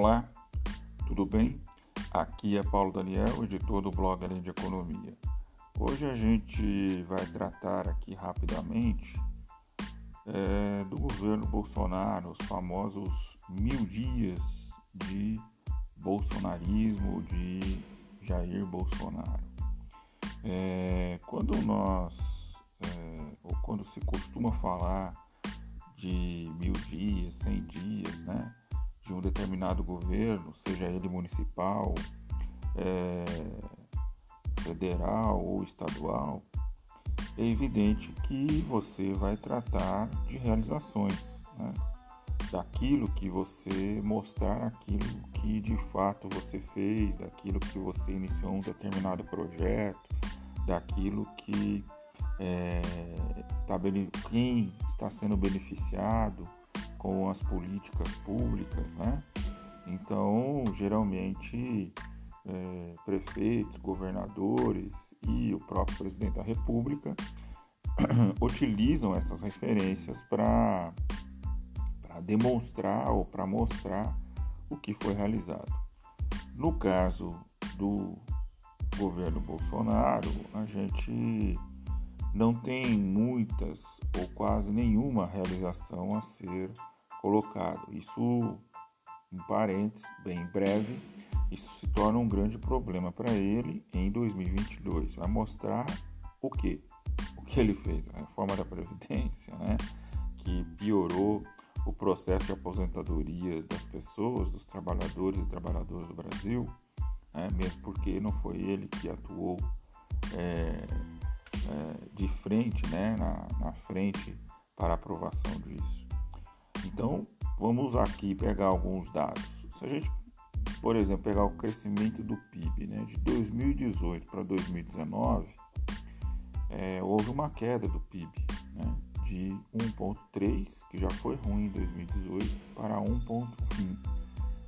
Olá, tudo bem? Aqui é Paulo Daniel, editor do blog Além de Economia. Hoje a gente vai tratar aqui rapidamente é, do governo Bolsonaro, os famosos mil dias de bolsonarismo de Jair Bolsonaro. É, quando nós, é, ou quando se costuma falar de mil dias, cem dias, né? De um determinado governo, seja ele municipal, é, federal ou estadual, é evidente que você vai tratar de realizações, né? daquilo que você mostrar, aquilo que de fato você fez, daquilo que você iniciou um determinado projeto, daquilo que é, tá, quem está sendo beneficiado, com as políticas públicas, né? Então, geralmente, é, prefeitos, governadores e o próprio presidente da República utilizam essas referências para demonstrar ou para mostrar o que foi realizado. No caso do governo Bolsonaro, a gente não tem muitas ou quase nenhuma realização a ser colocado. Isso, um parênteses, bem breve, isso se torna um grande problema para ele em 2022. Vai mostrar o que? O que ele fez? A reforma da Previdência, né? que piorou o processo de aposentadoria das pessoas, dos trabalhadores e trabalhadoras do Brasil, né? mesmo porque não foi ele que atuou é, é, de frente, né, na, na frente para aprovação disso. Então, vamos aqui pegar alguns dados. Se a gente, por exemplo, pegar o crescimento do PIB né, de 2018 para 2019, é, houve uma queda do PIB né, de 1,3, que já foi ruim em 2018, para 1,1.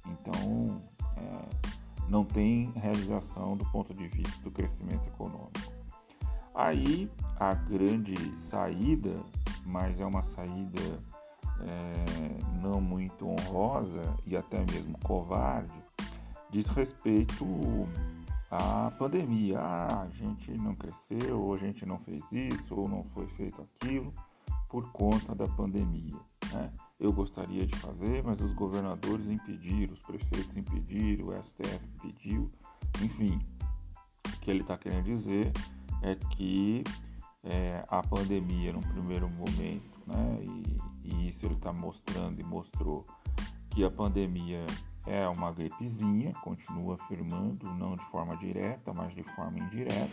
Então, é, não tem realização do ponto de vista do crescimento econômico. Aí a grande saída, mas é uma saída é, não muito honrosa e até mesmo covarde, diz respeito à pandemia. Ah, a gente não cresceu, ou a gente não fez isso, ou não foi feito aquilo por conta da pandemia. Né? Eu gostaria de fazer, mas os governadores impediram, os prefeitos impediram, o STF impediu, enfim. O que ele está querendo dizer é que é, a pandemia, no primeiro momento, né, e, e isso ele está mostrando e mostrou que a pandemia é uma gripezinha, continua afirmando, não de forma direta, mas de forma indireta.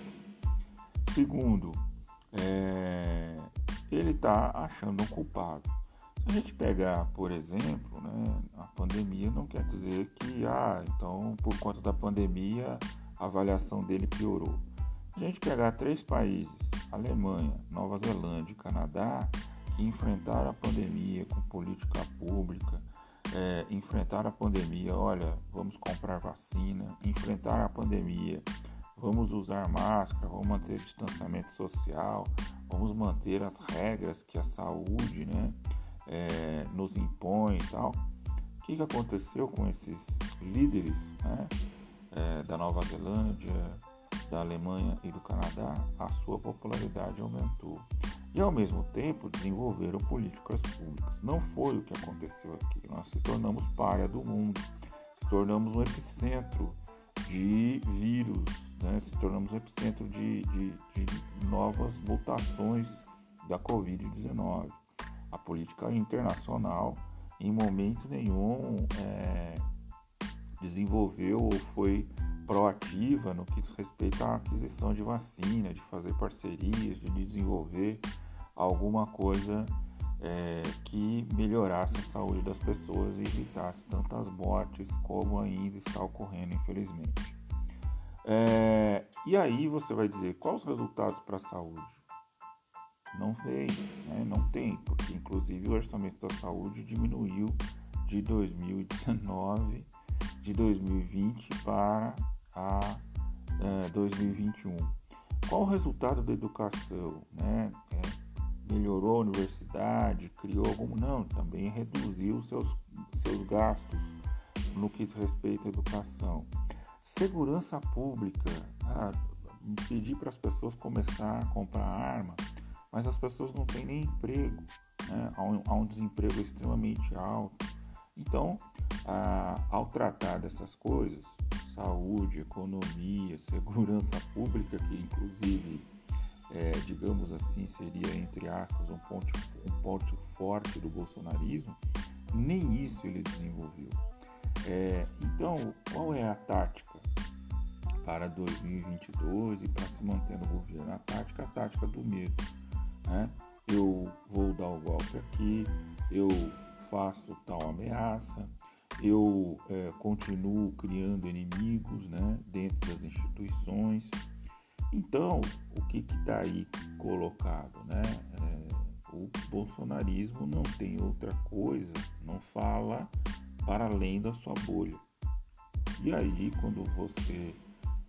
Segundo, é, ele está achando um culpado. Se a gente pegar, por exemplo, né, a pandemia não quer dizer que, ah, então por conta da pandemia a avaliação dele piorou a gente pegar três países, Alemanha, Nova Zelândia e Canadá, que enfrentaram a pandemia com política pública, é, enfrentaram a pandemia, olha, vamos comprar vacina, enfrentar a pandemia, vamos usar máscara, vamos manter distanciamento social, vamos manter as regras que a saúde né, é, nos impõe e tal. O que, que aconteceu com esses líderes né, é, da Nova Zelândia, da Alemanha e do Canadá, a sua popularidade aumentou. E ao mesmo tempo desenvolveram políticas públicas. Não foi o que aconteceu aqui. Nós se tornamos párea do mundo, se tornamos um epicentro de vírus, né? se tornamos um epicentro de, de, de novas mutações da Covid-19. A política internacional, em momento nenhum, é, desenvolveu ou foi proativa no que diz respeito à aquisição de vacina, de fazer parcerias, de desenvolver alguma coisa é, que melhorasse a saúde das pessoas e evitasse tantas mortes como ainda está ocorrendo, infelizmente. É, e aí você vai dizer quais os resultados para a saúde? Não veio, né? não tem, porque inclusive o orçamento da saúde diminuiu de 2019, de 2020 para a é, 2021. Qual o resultado da educação? Né? É, melhorou a universidade, criou algum? Não, também reduziu seus, seus gastos no que diz respeito à educação. Segurança pública, ah, pedir para as pessoas começar a comprar arma, mas as pessoas não têm nem emprego, né? há, um, há um desemprego extremamente alto. Então, ah, ao tratar dessas coisas, saúde, economia, segurança pública, que inclusive, é, digamos assim, seria, entre aspas, um ponto, um ponto forte do bolsonarismo, nem isso ele desenvolveu. É, então, qual é a tática para 2022 e para se manter no governo? A tática, a tática do medo. Né? Eu vou dar o golpe aqui, eu faço tal ameaça, eu é, continuo criando inimigos né, dentro das instituições. Então, o que está aí colocado? Né? É, o bolsonarismo não tem outra coisa, não fala para além da sua bolha. E aí, quando você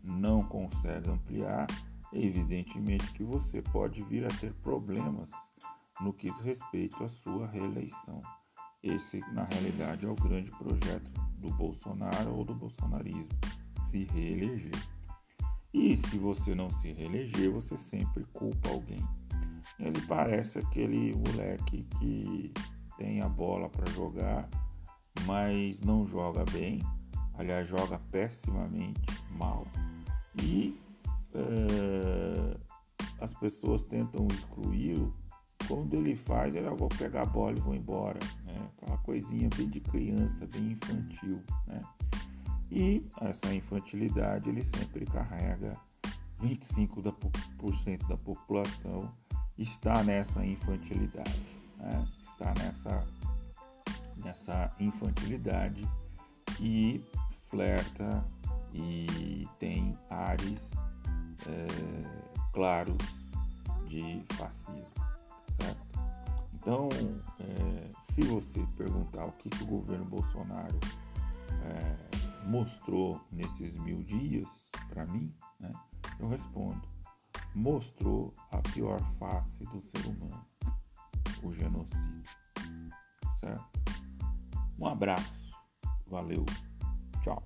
não consegue ampliar, evidentemente que você pode vir a ter problemas no que diz respeito à sua reeleição. Esse, na realidade, é o grande projeto do Bolsonaro ou do bolsonarismo: se reeleger. E se você não se reeleger, você sempre culpa alguém. Ele parece aquele moleque que tem a bola para jogar, mas não joga bem, aliás, joga pessimamente mal. E é, as pessoas tentam excluí-lo quando ele faz, ele, vou pegar a bola e vou embora. Né? Aquela coisinha bem de criança, bem infantil. Né? E essa infantilidade ele sempre carrega 25% da população está nessa infantilidade, né? está nessa, nessa infantilidade e flerta e tem ares é, claros de fascismo. Então, é, se você perguntar o que, que o governo Bolsonaro é, mostrou nesses mil dias para mim, né, eu respondo: mostrou a pior face do ser humano, o genocídio. Certo? Um abraço, valeu, tchau.